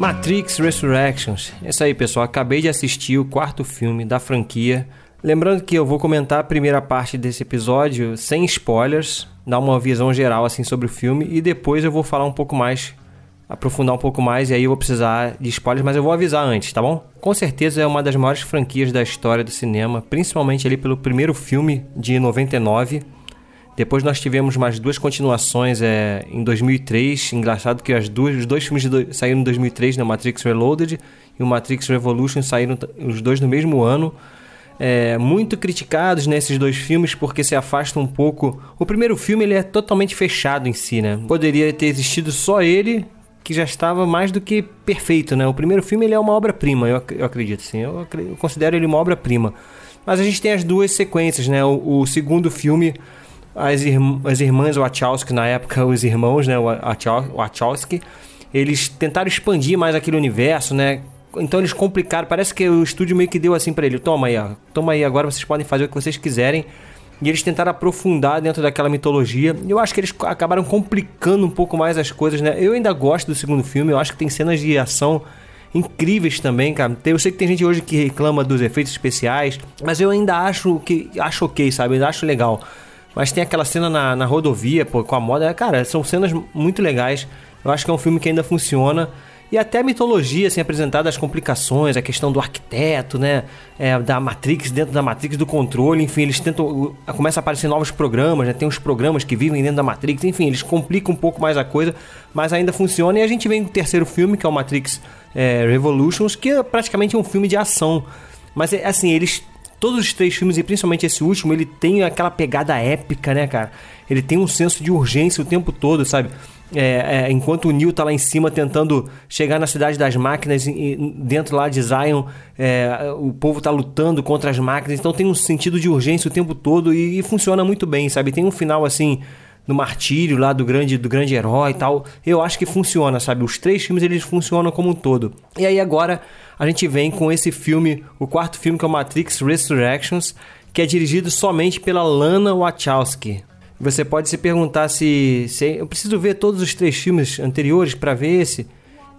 Matrix Resurrections. É isso aí, pessoal. Acabei de assistir o quarto filme da franquia. Lembrando que eu vou comentar a primeira parte desse episódio sem spoilers, dar uma visão geral assim sobre o filme e depois eu vou falar um pouco mais, aprofundar um pouco mais e aí eu vou precisar de spoilers, mas eu vou avisar antes, tá bom? Com certeza é uma das maiores franquias da história do cinema, principalmente ali pelo primeiro filme de 99 depois nós tivemos mais duas continuações é, em 2003. Engraçado que as duas, os dois filmes do, saíram em 2003, né? Matrix Reloaded e o Matrix Revolution saíram os dois no mesmo ano. É, muito criticados nesses dois filmes porque se afastam um pouco. O primeiro filme ele é totalmente fechado em si, né? Poderia ter existido só ele, que já estava mais do que perfeito, né? O primeiro filme ele é uma obra-prima, eu, eu, acredito, sim. Eu, eu, considero ele uma obra-prima. Mas a gente tem as duas sequências, né? O, o segundo filme as, irm as irmãs Wachowski, na época os irmãos, né, Wachowski, eles tentaram expandir mais aquele universo, né? Então eles complicaram, parece que o estúdio meio que deu assim para ele, toma aí, ó, toma aí, agora vocês podem fazer o que vocês quiserem. E eles tentaram aprofundar dentro daquela mitologia. Eu acho que eles acabaram complicando um pouco mais as coisas, né? Eu ainda gosto do segundo filme, eu acho que tem cenas de ação incríveis também, cara. Eu sei que tem gente hoje que reclama dos efeitos especiais, mas eu ainda acho que acho ok, sabe? Eu ainda acho legal. Mas tem aquela cena na, na rodovia, pô, com a moda. Cara, são cenas muito legais. Eu acho que é um filme que ainda funciona. E até a mitologia, assim, apresentada, as complicações, a questão do arquiteto, né? É, da Matrix, dentro da Matrix, do controle, enfim, eles tentam. Começa a aparecer novos programas, né? Tem uns programas que vivem dentro da Matrix, enfim, eles complicam um pouco mais a coisa, mas ainda funciona. E a gente vem com o terceiro filme, que é o Matrix é, Revolutions, que é praticamente um filme de ação. Mas, é, assim, eles todos os três filmes, e principalmente esse último, ele tem aquela pegada épica, né, cara? Ele tem um senso de urgência o tempo todo, sabe? É, é, enquanto o Neo tá lá em cima tentando chegar na cidade das máquinas, e, dentro lá de Zion, é, o povo tá lutando contra as máquinas, então tem um sentido de urgência o tempo todo e, e funciona muito bem, sabe? Tem um final assim no martírio lá do grande do grande herói e tal. Eu acho que funciona, sabe? Os três filmes eles funcionam como um todo. E aí agora a gente vem com esse filme, o quarto filme que é o Matrix Resurrections, que é dirigido somente pela Lana Wachowski. Você pode se perguntar se, se eu preciso ver todos os três filmes anteriores para ver esse.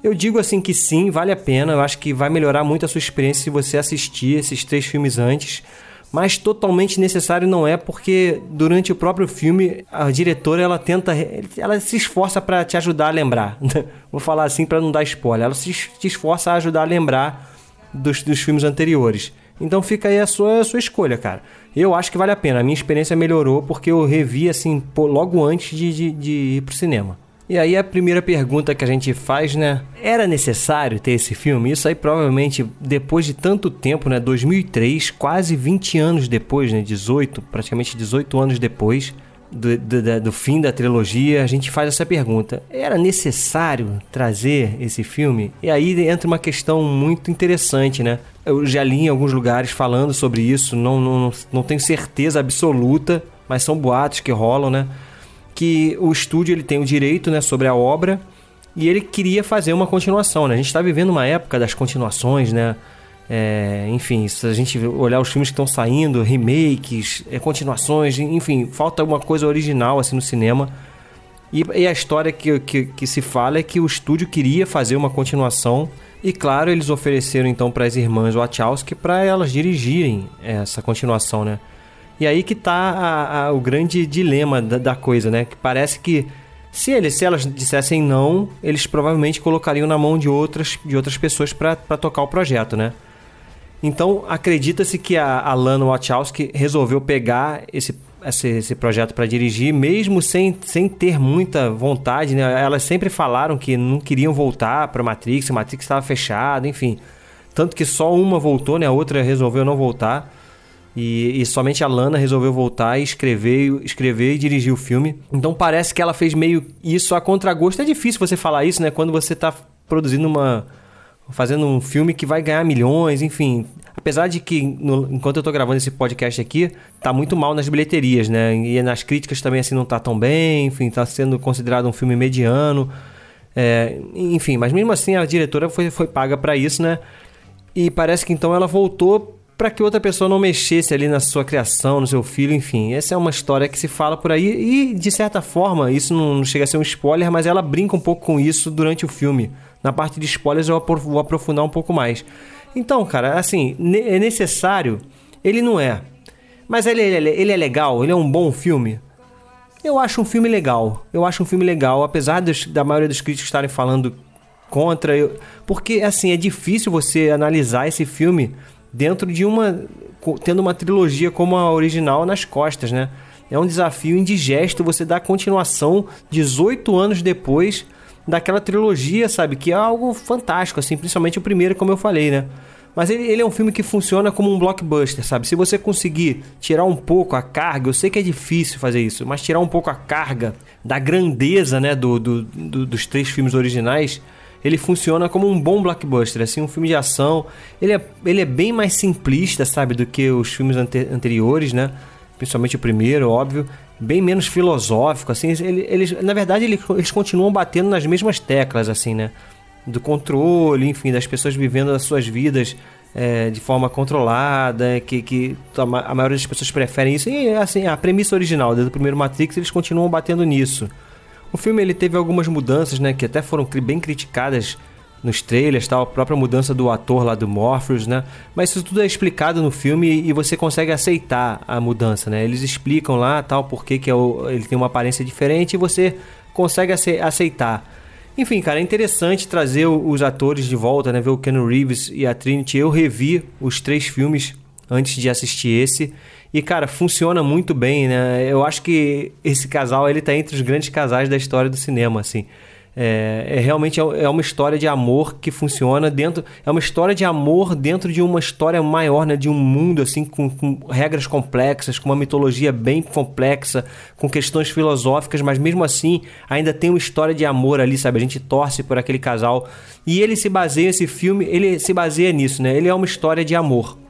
Eu digo assim que sim, vale a pena. Eu acho que vai melhorar muito a sua experiência se você assistir esses três filmes antes mas totalmente necessário não é porque durante o próprio filme a diretora ela tenta ela se esforça para te ajudar a lembrar. Vou falar assim para não dar spoiler. Ela se, esforça a ajudar a lembrar dos, dos filmes anteriores. Então fica aí a sua, a sua escolha cara. Eu acho que vale a pena. A minha experiência melhorou porque eu revi assim logo antes de, de, de ir pro cinema e aí a primeira pergunta que a gente faz, né? Era necessário ter esse filme? Isso aí provavelmente depois de tanto tempo, né? 2003, quase 20 anos depois, né? 18, praticamente 18 anos depois do, do, do fim da trilogia, a gente faz essa pergunta: era necessário trazer esse filme? E aí entra uma questão muito interessante, né? Eu já li em alguns lugares falando sobre isso, não, não, não tenho certeza absoluta, mas são boatos que rolam, né? Que o estúdio ele tem o direito né, sobre a obra e ele queria fazer uma continuação. Né? A gente está vivendo uma época das continuações, né? É, enfim, se a gente olhar os filmes que estão saindo, remakes, é, continuações, enfim, falta alguma coisa original assim no cinema. E, e a história que, que, que, se fala é que o estúdio queria fazer uma continuação. E claro, eles ofereceram então para as irmãs Wachowski para elas dirigirem essa continuação, né? E aí que tá a, a, o grande dilema da, da, coisa, né? Que parece que se eles, se elas dissessem não, eles provavelmente colocariam na mão de outras, de outras pessoas para tocar o projeto, né? Então acredita-se que a, a Lana Wachowski resolveu pegar esse, esse, esse projeto para dirigir, mesmo sem, sem ter muita vontade, né? Elas sempre falaram que não queriam voltar para Matrix, a Matrix estava fechada, enfim. Tanto que só uma voltou, né? A outra resolveu não voltar. E, e, somente a Lana resolveu voltar e escrever, escrever e dirigir o filme. Então parece que ela fez meio isso a contragosto. É difícil você falar isso, né? Quando você está produzindo uma, fazendo um filme que vai ganhar milhões, enfim. Apesar de que, no, enquanto eu tô gravando esse podcast aqui, tá muito mal nas bilheterias, né? E nas críticas também, assim, não tá tão bem, enfim, tá sendo considerado um filme mediano. É, enfim, mas mesmo assim a diretora foi, foi paga para isso, né? E parece que então ela voltou para que outra pessoa não mexesse ali na sua criação, no seu filho, enfim. Essa é uma história que se fala por aí e, de certa forma, isso não chega a ser um spoiler, mas ela brinca um pouco com isso durante o filme. Na parte de spoilers eu vou aprofundar um pouco mais. Então, cara, assim, é necessário? Ele não é. Mas ele, ele, ele é legal? Ele é um bom filme? Eu acho um filme legal. Eu acho um filme legal, apesar dos, da maioria dos críticos estarem falando contra. Eu, porque, assim, é difícil você analisar esse filme dentro de uma. tendo uma trilogia como a original nas costas, né? É um desafio indigesto você dar continuação 18 anos depois daquela trilogia, sabe? Que é algo fantástico, assim, principalmente o primeiro, como eu falei, né? Mas ele, ele, é um filme que funciona como um blockbuster, sabe? Se você conseguir tirar um pouco a carga, eu sei que é difícil fazer isso, mas tirar um pouco a carga da grandeza, né, do, do, do dos três filmes originais, ele funciona como um bom blockbuster, assim, um filme de ação. Ele é, ele é bem mais simplista, sabe, do que os filmes ante anteriores, né? Principalmente o primeiro, óbvio. Bem menos filosófico, assim. Ele, eles, na verdade, eles, eles continuam batendo nas mesmas teclas, assim, né? Do controle, enfim, das pessoas vivendo as suas vidas é, de forma controlada, que, que a maioria das pessoas preferem isso. E, assim, a premissa original do primeiro Matrix, eles continuam batendo nisso. O filme ele teve algumas mudanças, né, que até foram bem criticadas nos trailers, tal, a própria mudança do ator lá do Morpheus, né? Mas isso tudo é explicado no filme e você consegue aceitar a mudança, né? Eles explicam lá, tal, porque que é o, ele tem uma aparência diferente e você consegue aceitar. Enfim, cara, é interessante trazer os atores de volta, né? Ver o Ken Reeves e a Trinity. Eu revi os três filmes antes de assistir esse e, cara, funciona muito bem, né? Eu acho que esse casal, ele tá entre os grandes casais da história do cinema, assim. É, é, realmente é, é uma história de amor que funciona dentro é uma história de amor dentro de uma história maior né? De um mundo assim com, com, regras complexas com uma mitologia bem complexa com questões filosóficas mas mesmo assim ainda tem uma história de amor ali sabe? A gente torce por aquele casal. E ele se baseia esse filme ele se baseia nisso né? Ele é uma história de amor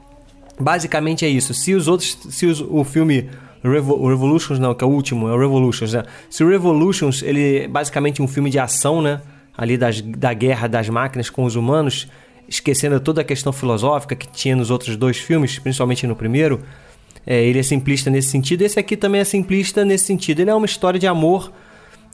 Basicamente é isso. Se os outros. Se os, o filme. Revo, o Revolutions, não, que é o último, é o Revolutions, né? Se o Revolutions, ele é basicamente um filme de ação, né? Ali das, da guerra das máquinas com os humanos, esquecendo toda a questão filosófica que tinha nos outros dois filmes, principalmente no primeiro. É, ele é simplista nesse sentido. Esse aqui também é simplista nesse sentido. Ele é uma história de amor.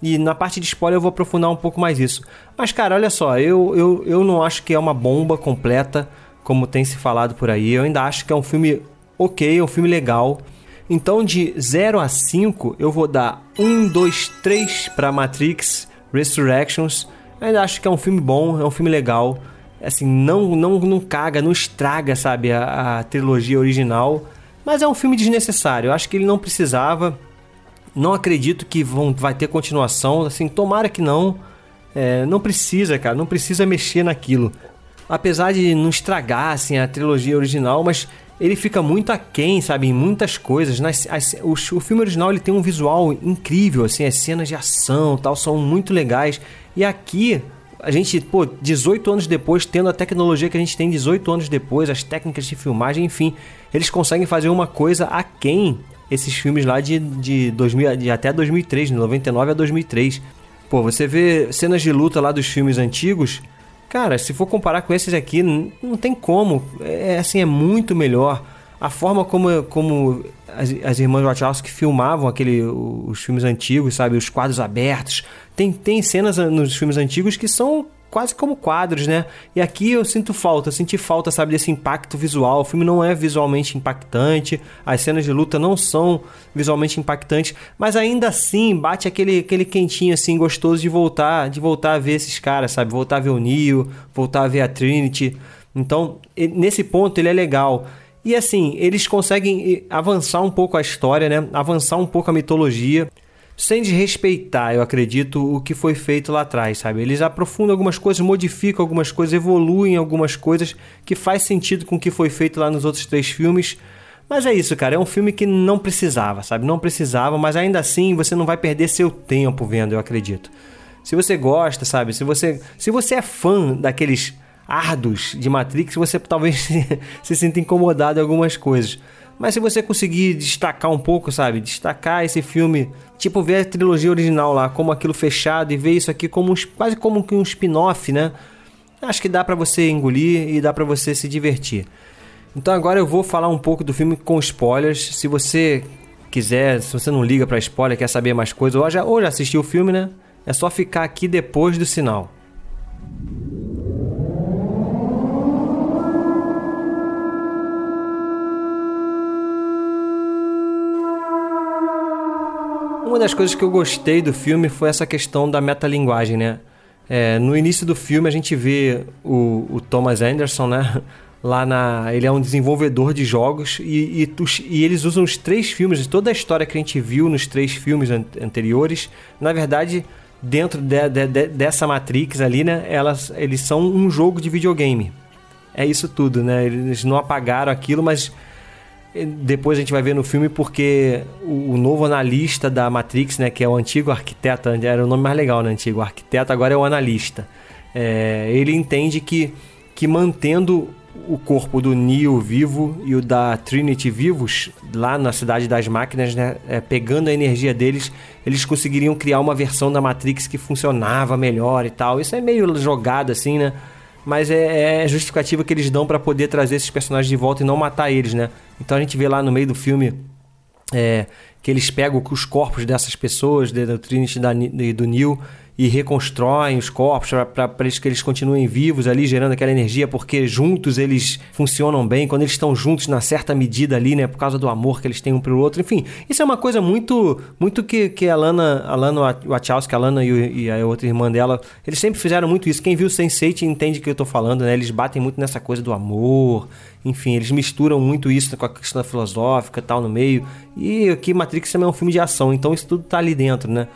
E na parte de spoiler eu vou aprofundar um pouco mais isso. Mas, cara, olha só, eu, eu, eu não acho que é uma bomba completa como tem se falado por aí. Eu ainda acho que é um filme ok, é um filme legal. Então, de 0 a 5, eu vou dar 1, 2, 3 para Matrix Resurrections. Eu ainda acho que é um filme bom, é um filme legal. Assim, não, não, não caga, não estraga, sabe, a, a trilogia original. Mas é um filme desnecessário. Eu acho que ele não precisava. Não acredito que vão, vai ter continuação. Assim, tomara que não. É, não precisa, cara. Não precisa mexer naquilo apesar de não estragar assim, a trilogia original, mas ele fica muito aquém, sabe, em muitas coisas. Nas, as, o, o, filme original ele tem um visual incrível, assim, as cenas de ação tal são muito legais. E aqui, a gente, pô, 18 anos depois, tendo a tecnologia que a gente tem 18 anos depois, as técnicas de filmagem, enfim, eles conseguem fazer uma coisa aquém esses filmes lá de, de, 2000, de até 2003, de 99 a 2003. Pô, você vê cenas de luta lá dos filmes antigos Cara, se for comparar com esses aqui, não tem como. É assim, é muito melhor. A forma como, como as, as irmãs Wachowski filmavam aquele, os filmes antigos, sabe? Os quadros abertos. Tem, tem cenas nos filmes antigos que são quase como quadros, né? E aqui eu sinto falta, senti falta, sabe, desse impacto visual. O filme não é visualmente impactante, as cenas de luta não são visualmente impactantes, mas ainda assim bate aquele, aquele quentinho assim gostoso de voltar, de voltar a ver esses caras, sabe? Voltar a ver o Neo, voltar a ver a Trinity. Então, nesse ponto ele é legal. E assim, eles conseguem avançar um pouco a história, né? Avançar um pouco a mitologia sem desrespeitar, eu acredito, o que foi feito lá atrás, sabe? Eles aprofundam algumas coisas, modificam algumas coisas, evoluem algumas coisas que faz sentido com o que foi feito lá nos outros três filmes. Mas é isso, cara, é um filme que não precisava, sabe? Não precisava, mas ainda assim você não vai perder seu tempo vendo, eu acredito. Se você gosta, sabe? Se você, se você é fã daqueles árduos de Matrix, você talvez se sinta incomodado em algumas coisas. Mas se você conseguir destacar um pouco, sabe? Destacar esse filme, tipo ver a trilogia original lá, como aquilo fechado e ver isso aqui como um, quase como um spin-off, né? Acho que dá para você engolir e dá para você se divertir. Então agora eu vou falar um pouco do filme com spoilers. Se você quiser, se você não liga para spoiler, quer saber mais coisas, ou já, ou já assistiu o filme, né? É só ficar aqui depois do sinal. Uma das coisas que eu gostei do filme foi essa questão da metalinguagem, né? É, no início do filme a gente vê o, o, Thomas Anderson, né? Lá na. Ele é um desenvolvedor de jogos e, e, e, eles usam os três filmes, toda a história que a gente viu nos três filmes an anteriores, na verdade, dentro de, de, de, dessa Matrix ali, né? Elas, eles são um jogo de videogame. É isso tudo, né? Eles não apagaram aquilo, mas depois a gente vai ver no filme porque o, novo analista da Matrix, né, que é o antigo arquiteto, era o nome mais legal, né, antigo arquiteto, agora é o analista. É, ele entende que, que mantendo o corpo do Neo vivo e o da Trinity vivos lá na cidade das máquinas, né, é, pegando a energia deles, eles conseguiriam criar uma versão da Matrix que funcionava melhor e tal. Isso é meio jogado assim, né? Mas é, é justificativa que eles dão para poder trazer esses personagens de volta e não matar eles, né? Então a gente vê lá no meio do filme é, que eles pegam os corpos dessas pessoas, do Trinity e do Neil, e reconstroem os corpos para que eles continuem vivos ali, gerando aquela energia, porque juntos eles funcionam bem, quando eles estão juntos na certa medida ali, né, por causa do amor que eles têm um pro outro. Enfim, isso é uma coisa muito muito que, que a Lana, a Lana Wachowski, a Lana e, e a outra irmã dela, eles sempre fizeram muito isso. Quem viu Sense8 entende o que eu tô falando, né? Eles batem muito nessa coisa do amor, enfim, eles misturam muito isso com a questão filosófica tal no meio. E aqui Matrix também é um filme de ação, então isso tudo tá ali dentro, né?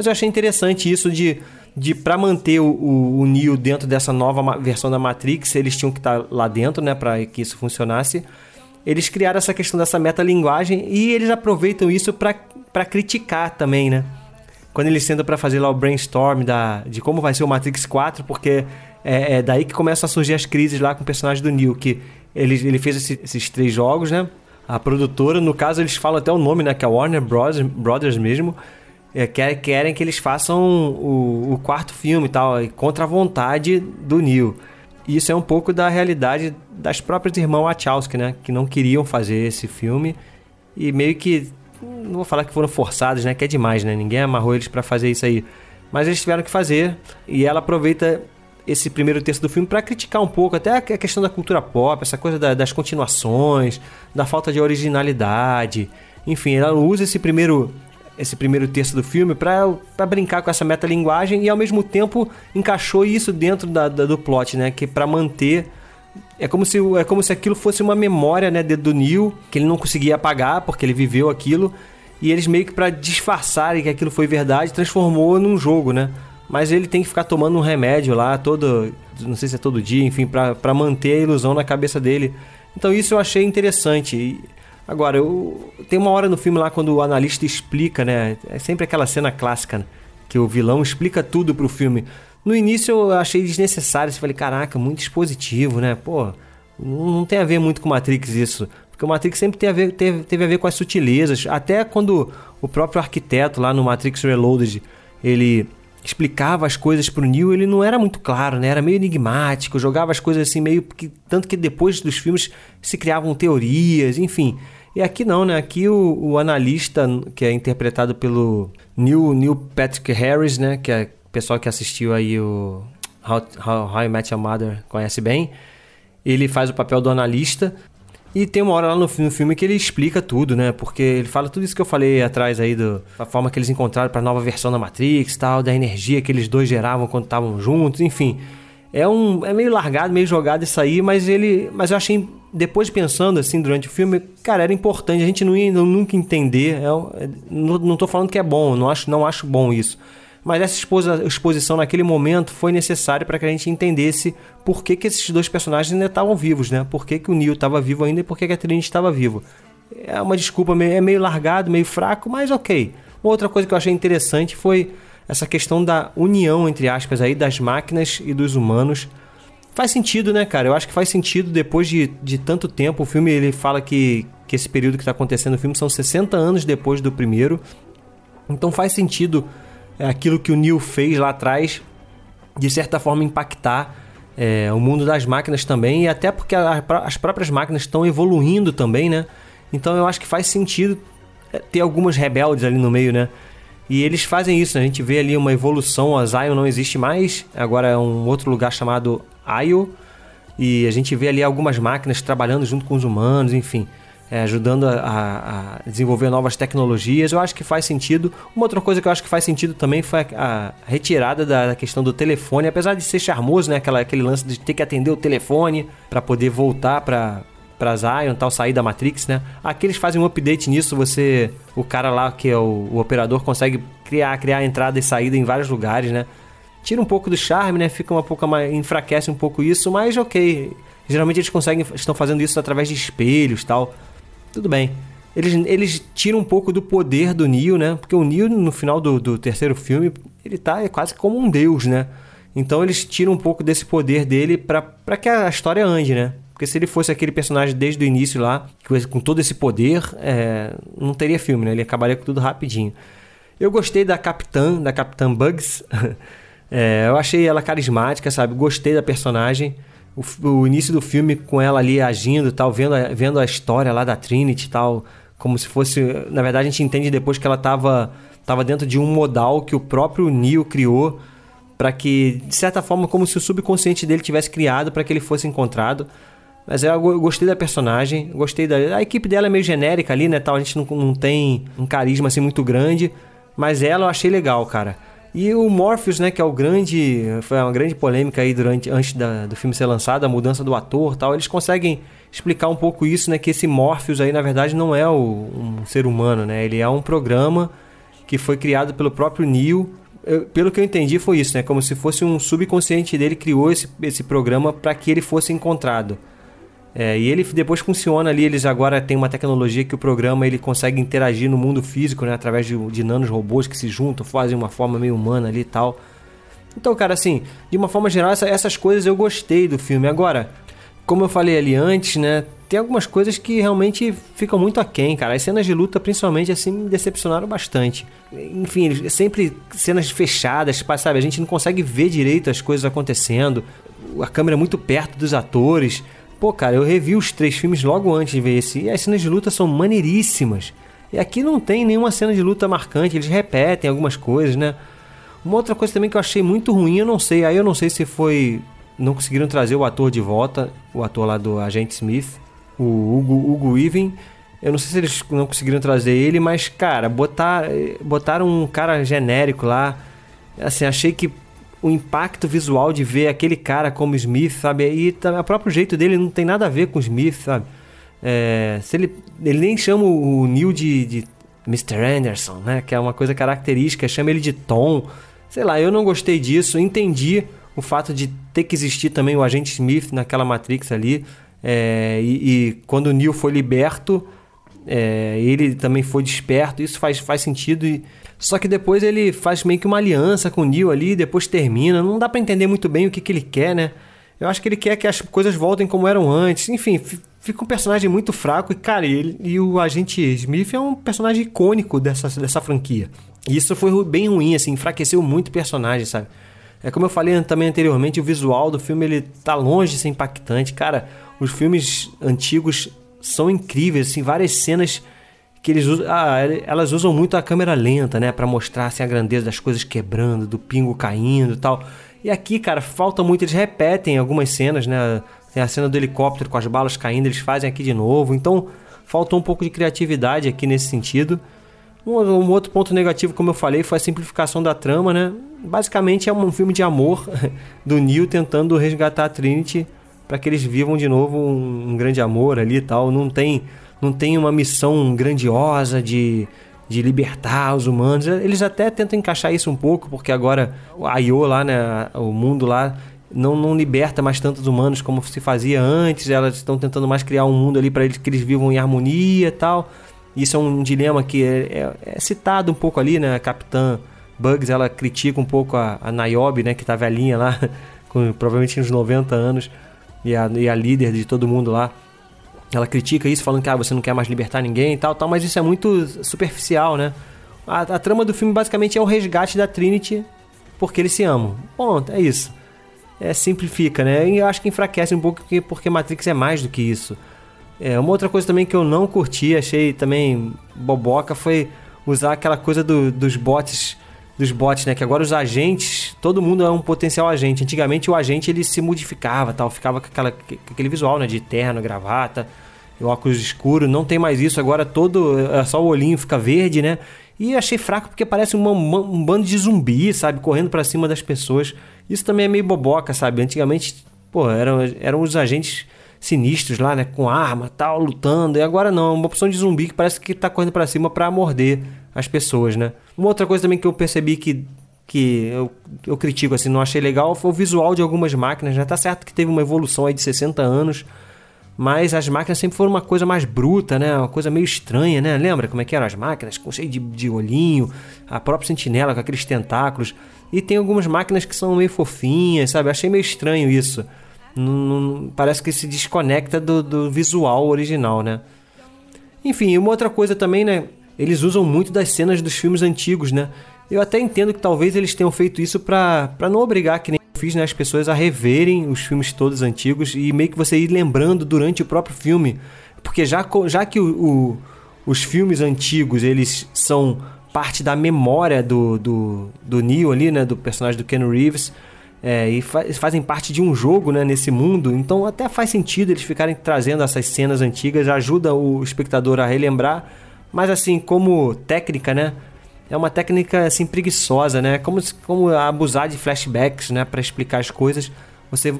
Mas eu achei interessante isso de, de para manter o, o, Neo dentro dessa nova versão da Matrix, eles tinham que estar tá lá dentro, né, para que isso funcionasse. Eles criaram essa questão dessa metalinguagem e eles aproveitam isso para criticar também, né? Quando eles sentam para fazer lá o brainstorm da, de como vai ser o Matrix 4, porque é, é, daí que começam a surgir as crises lá com o personagem do Neo, que ele, ele fez esse, esses três jogos, né? A produtora, no caso, eles falam até o nome, né? Que é Warner Brothers, Brothers mesmo é, querem que eles façam o, o, quarto filme e tal, contra a vontade do Neil. Isso é um pouco da realidade das próprias irmãs Wachowski, né? Que não queriam fazer esse filme e meio que não vou falar que foram forçados, né? Que é demais, né? Ninguém amarrou eles para fazer isso aí. Mas eles tiveram que fazer e ela aproveita esse primeiro texto do filme para criticar um pouco até a questão da cultura pop, essa coisa da, das continuações, da falta de originalidade. Enfim, ela usa esse primeiro esse primeiro terço do filme para brincar com essa metalinguagem e ao mesmo tempo encaixou isso dentro da, da do plot, né? Que para manter é como se é como se aquilo fosse uma memória, né, do Neil que ele não conseguia apagar porque ele viveu aquilo e eles meio que para disfarçarem que aquilo foi verdade transformou num jogo, né? Mas ele tem que ficar tomando um remédio lá todo, não sei se é todo dia, enfim, para manter a ilusão na cabeça dele. Então isso eu achei interessante. Agora, eu, tem uma hora no filme lá quando o analista explica, né? É sempre aquela cena clássica, né? que o vilão explica tudo pro filme. No início eu achei desnecessário, eu falei, caraca, muito expositivo, né? Pô, não tem a ver muito com Matrix isso. Porque o Matrix sempre teve a ver, teve, teve a ver com as sutilezas. Até quando o próprio arquiteto lá no Matrix Reloaded, ele explicava as coisas pro Neo, ele não era muito claro, né? Era meio enigmático, jogava as coisas assim meio que tanto que depois dos filmes se criavam teorias, enfim. E aqui não, né? Aqui o, o analista, que é interpretado pelo Neil, Neil Patrick Harris, né? Que é o pessoal que assistiu aí o How, How, How I Met Your Mother conhece bem. Ele faz o papel do analista. E tem uma hora lá no filme que ele explica tudo, né? Porque ele fala tudo isso que eu falei atrás aí, do, da forma que eles encontraram para a nova versão da Matrix tal, da energia que eles dois geravam quando estavam juntos, enfim. É um é meio largado, meio jogado isso aí, mas ele, mas eu achei depois pensando assim durante o filme, cara, era importante, a gente não ia nunca entender, é, é, não, não tô falando que é bom, não acho não acho bom isso. Mas essa exposição naquele momento foi necessária para que a gente entendesse por que, que esses dois personagens ainda estavam vivos, né? Por que, que o Neo estava vivo ainda e por que, que a Trinity estava vivo. É uma desculpa, é meio largado, meio fraco, mas ok. Uma outra coisa que eu achei interessante foi essa questão da união, entre aspas, aí, das máquinas e dos humanos. faz sentido, né, cara? Eu acho que faz sentido depois de, de tanto tempo. O filme ele fala que, que esse período que está acontecendo no filme são 60 anos depois do primeiro. Então faz sentido é, aquilo que o Neil fez lá atrás, de certa forma impactar é, o mundo das máquinas também, e até porque a, as próprias máquinas estão evoluindo também, né? Então eu acho que faz sentido é, ter algumas rebeldes ali no meio, né? E eles fazem isso, né? a gente vê ali uma evolução, a Zion não existe mais, agora é um outro lugar chamado Io, e a gente vê ali algumas máquinas trabalhando junto com os humanos, enfim é, ajudando a, a, desenvolver novas tecnologias. Eu acho que faz sentido. Uma outra coisa que eu acho que faz sentido também foi a, a retirada da, da, questão do telefone, apesar de ser charmoso, né? Aquela, aquele lance de ter que atender o telefone para poder voltar para para Zion, tal, sair da Matrix, né? Aqui eles fazem um update nisso, você, o cara lá que é o, o operador consegue criar, criar entrada e saída em vários lugares, né? Tira um pouco do charme, né? Fica uma pouco mais, enfraquece um pouco isso, mas ok. Geralmente eles conseguem, estão fazendo isso através de espelhos, tal tudo bem. Eles, eles tiram um pouco do poder do Neo, né? Porque o Neo, no final do, do terceiro filme, ele tá é quase como um deus, né? Então eles tiram um pouco desse poder dele para que a história ande, né? Porque se ele fosse aquele personagem desde o início lá, com todo esse poder, é, não teria filme, né? Ele acabaria com tudo rapidinho. Eu gostei da Capitã, da Capitã Bugs. é, eu achei ela carismática, sabe? Gostei da personagem o, o, início do filme com ela ali agindo tal, vendo a, vendo a história lá da Trinity tal, como se fosse. Na verdade, a gente entende depois que ela estava tava dentro de um modal que o próprio Neo criou para que, de certa forma, como se o subconsciente dele tivesse criado para que ele fosse encontrado. Mas eu gostei da personagem, gostei da. A equipe dela é meio genérica ali, né? Tal, a gente não, não tem um carisma assim muito grande. Mas ela eu achei legal, cara. E o Morpheus, né, que é o grande, foi uma grande polêmica aí durante antes da, do filme ser lançado, a mudança do ator, tal, eles conseguem explicar um pouco isso, né, que esse Morpheus aí na verdade não é o, um ser humano, né? Ele é um programa que foi criado pelo próprio. Eu, pelo que eu entendi foi isso, né? Como se fosse um subconsciente dele criou esse, esse programa para que ele fosse encontrado. É, e ele depois funciona ali, eles agora têm uma tecnologia que o programa ele consegue interagir no mundo físico, né, através de, de nanos robôs que se juntam, fazem uma forma meio humana ali e tal. Então, cara, assim, de uma forma geral, essa, essas coisas eu gostei do filme. Agora, como eu falei ali antes, né, tem algumas coisas que realmente ficam muito aquém, cara. As cenas de luta, principalmente, assim, me decepcionaram bastante. Enfim, sempre cenas fechadas, sabe? A gente não consegue ver direito as coisas acontecendo. A câmera é muito perto dos atores. Pô, cara, eu revi os três filmes logo antes de ver esse. E as cenas de luta são maneiríssimas. E aqui não tem nenhuma cena de luta marcante, eles repetem algumas coisas, né? Uma outra coisa também que eu achei muito ruim, eu não sei, aí eu não sei se foi. Não conseguiram trazer o ator de volta, o ator lá do Agente Smith, o Hugo, Hugo Even. Eu não sei se eles não conseguiram trazer ele, mas, cara, botar, botaram um cara genérico lá. Assim, achei que o impacto visual de ver aquele cara como Smith, sabe? E o próprio jeito dele não tem nada a ver com Smith, sabe? É, se ele, ele nem chama o Neil de, de Mr. Anderson, né? Que é uma coisa característica, chama ele de Tom. Sei lá, eu não gostei disso, entendi o fato de ter que existir também o agente Smith naquela Matrix ali. É, e, e, quando o Neil foi liberto, é, ele também foi desperto, isso faz, faz sentido. E, só que depois ele faz meio que uma aliança com o Neil ali, depois termina. Não dá para entender muito bem o que, que ele quer, né? Eu acho que ele quer que as coisas voltem como eram antes. Enfim, fica um personagem muito fraco. E, cara, ele, e o agente Smith é um personagem icônico dessa, dessa franquia. E isso foi bem ruim, assim, enfraqueceu muito o personagem, sabe? É como eu falei também anteriormente, o visual do filme ele tá longe de ser impactante. Cara, os filmes antigos são incríveis, assim, várias cenas que eles usam, ah, elas usam muito a câmera lenta, né, para mostrar assim, a grandeza das coisas quebrando, do pingo caindo e tal. E aqui, cara, falta muito, eles repetem algumas cenas, né? Tem a cena do helicóptero com as balas caindo, eles fazem aqui de novo. Então, faltou um pouco de criatividade aqui nesse sentido. Um, um, outro ponto negativo, como eu falei, foi a simplificação da trama, né? Basicamente é um filme de amor do Neil tentando resgatar a Trinity para que eles vivam de novo um, um grande amor ali e tal. Não tem não tem uma missão grandiosa de, de libertar os humanos. Eles até tentam encaixar isso um pouco, porque agora a Io lá, né, o mundo lá, não, não liberta mais tantos humanos como se fazia antes. Elas estão tentando mais criar um mundo ali para eles que eles vivam em harmonia e tal. Isso é um dilema que é, é, é, citado um pouco ali, né? A Capitã Bugs, ela critica um pouco a, a Niobe, né? Que tá velhinha lá, com provavelmente uns 90 anos, e a, e a líder de todo mundo lá. Ela critica isso, falando que ah, você não quer mais libertar ninguém e tal, tal, mas isso é muito superficial, né? A, a trama do filme basicamente é o resgate da Trinity porque eles se amam. Ponto, é isso. É, simplifica, né? E eu acho que enfraquece um pouco porque, porque Matrix é mais do que isso. É, uma outra coisa também que eu não curti, achei também boboca, foi usar aquela coisa do, dos bots dos bots, né? Que agora os agentes, todo mundo é um potencial agente. Antigamente o agente ele se modificava, tal, ficava com, aquela, com aquele visual, né? De terno, gravata, óculos escuro. Não tem mais isso. Agora todo, é só o olhinho fica verde, né? E achei fraco porque parece uma, um bando de zumbi, sabe? Correndo para cima das pessoas. Isso também é meio boboca, sabe? Antigamente, pô, eram, eram os agentes sinistros lá, né? Com arma, tal, lutando. E agora não, é uma opção de zumbi que parece que tá correndo para cima para morder as pessoas, né? Uma outra coisa também que eu percebi que, que eu, eu critico, assim, não achei legal, foi o visual de algumas máquinas, né? Tá certo que teve uma evolução aí de 60 anos, mas as máquinas sempre foram uma coisa mais bruta, né? Uma coisa meio estranha, né? Lembra como é que eram as máquinas? Com cheio de, de olhinho, a própria sentinela com aqueles tentáculos. E tem algumas máquinas que são meio fofinhas, sabe? Achei meio estranho isso. Não, parece que se desconecta do, do visual original, né? Enfim, uma outra coisa também, né? eles usam muito das cenas dos filmes antigos, né? Eu até entendo que talvez eles tenham feito isso para não obrigar, que nem eu fiz, né, as pessoas a reverem os filmes todos antigos e meio que você ir lembrando durante o próprio filme. Porque já, já que o, o, os filmes antigos, eles são parte da memória do, do, do Neo ali, né, do personagem do Ken Reeves, é, e fa fazem parte de um jogo né, nesse mundo, então até faz sentido eles ficarem trazendo essas cenas antigas, ajuda o espectador a relembrar mas assim, como técnica, né? É uma técnica assim preguiçosa, né? Como, como abusar de flashbacks, né, para explicar as coisas. Você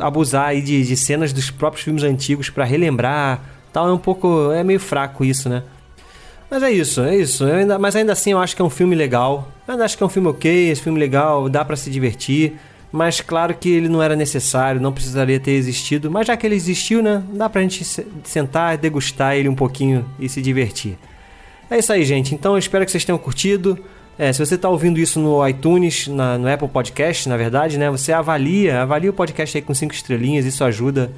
abusar aí de, de cenas dos próprios filmes antigos para relembrar, tal, é um pouco é meio fraco isso, né? Mas é isso, é isso. Ainda, mas ainda assim eu acho que é um filme legal. Eu ainda acho que é um filme ok, esse filme legal, dá para se divertir. Mas claro que ele não era necessário, não precisaria ter existido. Mas já que ele existiu, né? Dá pra gente sentar, degustar ele um pouquinho e se divertir. É isso aí, gente. Então eu espero que vocês tenham curtido. É, se você está ouvindo isso no iTunes, na, no Apple Podcast, na verdade, né? Você avalia, avalia o podcast aí com cinco estrelinhas, isso ajuda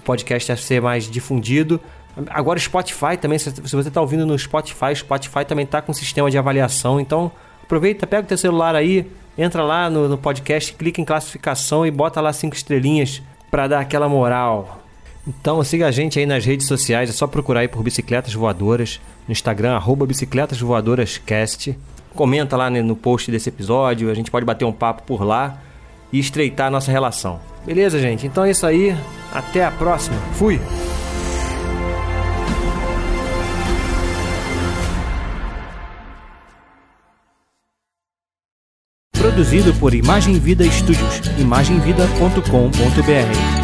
o podcast a ser mais difundido. Agora Spotify também, se, você está ouvindo no Spotify, Spotify também está com um sistema de avaliação, então aproveita, pega o teu celular aí, entra lá no, no podcast, clica em classificação e bota lá cinco estrelinhas para dar aquela moral. Então siga a gente aí nas redes sociais, é só procurar aí por Bicicletas Voadoras, no Instagram, arroba Bicicletas. Comenta lá no post desse episódio, a gente pode bater um papo por lá e estreitar a nossa relação. Beleza, gente? Então é isso aí, até a próxima. Fui! Produzido por Imagem Vida Studios, imagemvida.com.br.